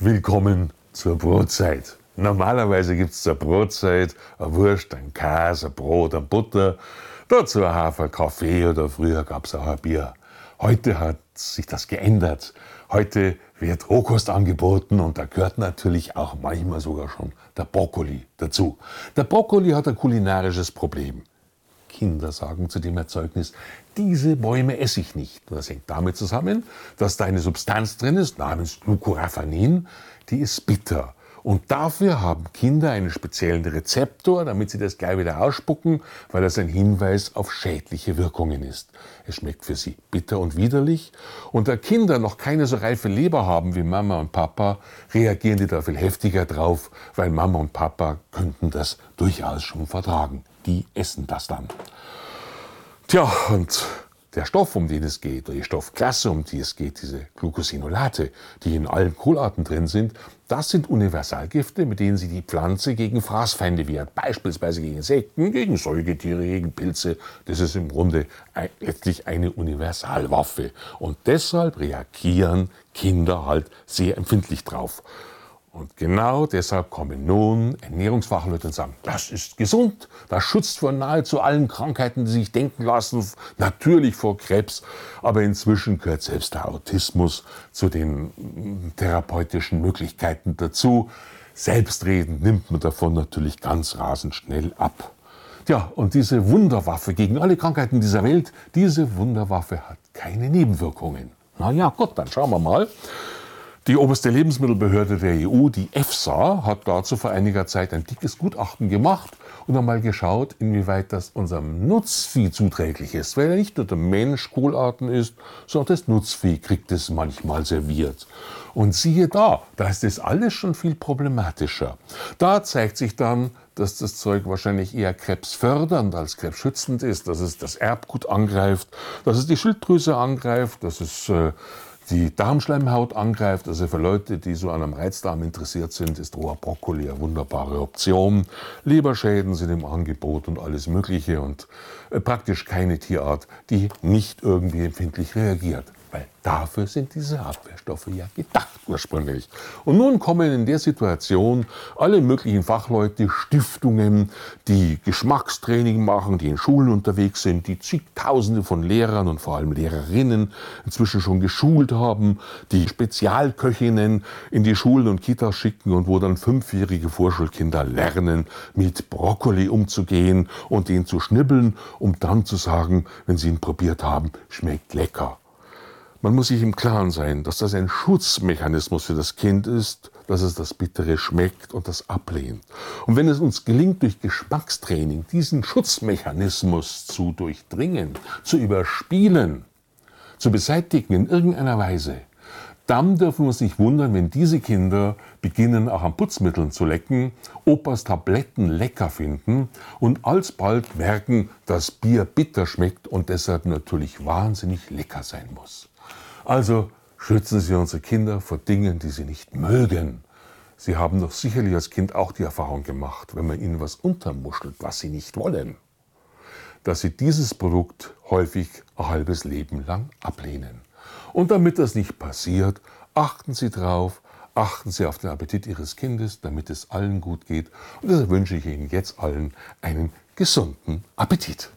willkommen zur Brotzeit. Normalerweise gibt es zur Brotzeit eine Wurst, ein Käse, ein Brot, ein Butter, dazu ein Hafer, Kaffee oder früher gab es auch ein Bier. Heute hat sich das geändert. Heute wird Rohkost angeboten und da gehört natürlich auch manchmal sogar schon der Brokkoli dazu. Der Brokkoli hat ein kulinarisches Problem. Kinder sagen zu dem Erzeugnis, diese Bäume esse ich nicht. das hängt damit zusammen, dass da eine Substanz drin ist, namens Glucoraphanin, die ist bitter. Und dafür haben Kinder einen speziellen Rezeptor, damit sie das gleich wieder ausspucken, weil das ein Hinweis auf schädliche Wirkungen ist. Es schmeckt für sie bitter und widerlich. Und da Kinder noch keine so reife Leber haben wie Mama und Papa, reagieren die da viel heftiger drauf, weil Mama und Papa könnten das durchaus schon vertragen. Die essen das dann. Tja, und der Stoff, um den es geht, oder die Stoffklasse, um die es geht, diese Glucosinolate, die in allen Kohlarten drin sind, das sind Universalgifte, mit denen sie die Pflanze gegen Fraßfeinde wehrt, beispielsweise gegen Insekten, gegen Säugetiere, gegen Pilze. Das ist im Grunde letztlich eine Universalwaffe. Und deshalb reagieren Kinder halt sehr empfindlich drauf. Und genau deshalb kommen nun Ernährungsfachleute und sagen, das ist gesund, das schützt vor nahezu allen Krankheiten, die sich denken lassen, natürlich vor Krebs. Aber inzwischen gehört selbst der Autismus zu den mm, therapeutischen Möglichkeiten dazu. Selbstreden nimmt man davon natürlich ganz rasend schnell ab. Ja, und diese Wunderwaffe gegen alle Krankheiten dieser Welt, diese Wunderwaffe hat keine Nebenwirkungen. Na ja, gut, dann schauen wir mal. Die oberste Lebensmittelbehörde der EU, die EFSA, hat dazu vor einiger Zeit ein dickes Gutachten gemacht und einmal geschaut, inwieweit das unserem Nutzvieh zuträglich ist. Weil ja nicht nur der Mensch Kohlarten isst, sondern das Nutzvieh kriegt es manchmal serviert. Und siehe da, da ist das alles schon viel problematischer. Da zeigt sich dann, dass das Zeug wahrscheinlich eher krebsfördernd als krebsschützend ist, dass es das Erbgut angreift, dass es die Schilddrüse angreift, dass es äh, die Darmschleimhaut angreift. Also für Leute, die so an einem Reizdarm interessiert sind, ist roher Brokkoli eine wunderbare Option. Leberschäden sind im Angebot und alles Mögliche und äh, praktisch keine Tierart, die nicht irgendwie empfindlich reagiert. Weil dafür sind diese Abwehrstoffe ja gedacht ursprünglich. Und nun kommen in der Situation alle möglichen Fachleute, Stiftungen, die Geschmackstraining machen, die in Schulen unterwegs sind, die zigtausende von Lehrern und vor allem Lehrerinnen inzwischen schon geschult haben, die Spezialköchinnen in die Schulen und Kitas schicken und wo dann fünfjährige Vorschulkinder lernen, mit Brokkoli umzugehen und den zu schnibbeln, um dann zu sagen, wenn sie ihn probiert haben, schmeckt lecker. Man muss sich im Klaren sein, dass das ein Schutzmechanismus für das Kind ist, dass es das Bittere schmeckt und das ablehnt. Und wenn es uns gelingt, durch Geschmackstraining diesen Schutzmechanismus zu durchdringen, zu überspielen, zu beseitigen in irgendeiner Weise, dann dürfen wir uns nicht wundern, wenn diese Kinder beginnen, auch an Putzmitteln zu lecken, Opas Tabletten lecker finden und alsbald merken, dass Bier bitter schmeckt und deshalb natürlich wahnsinnig lecker sein muss. Also schützen Sie unsere Kinder vor Dingen, die sie nicht mögen. Sie haben doch sicherlich als Kind auch die Erfahrung gemacht, wenn man ihnen was untermuschelt, was sie nicht wollen, dass sie dieses Produkt häufig ein halbes Leben lang ablehnen. Und damit das nicht passiert, achten Sie darauf, achten Sie auf den Appetit Ihres Kindes, damit es allen gut geht. Und deshalb wünsche ich Ihnen jetzt allen einen gesunden Appetit.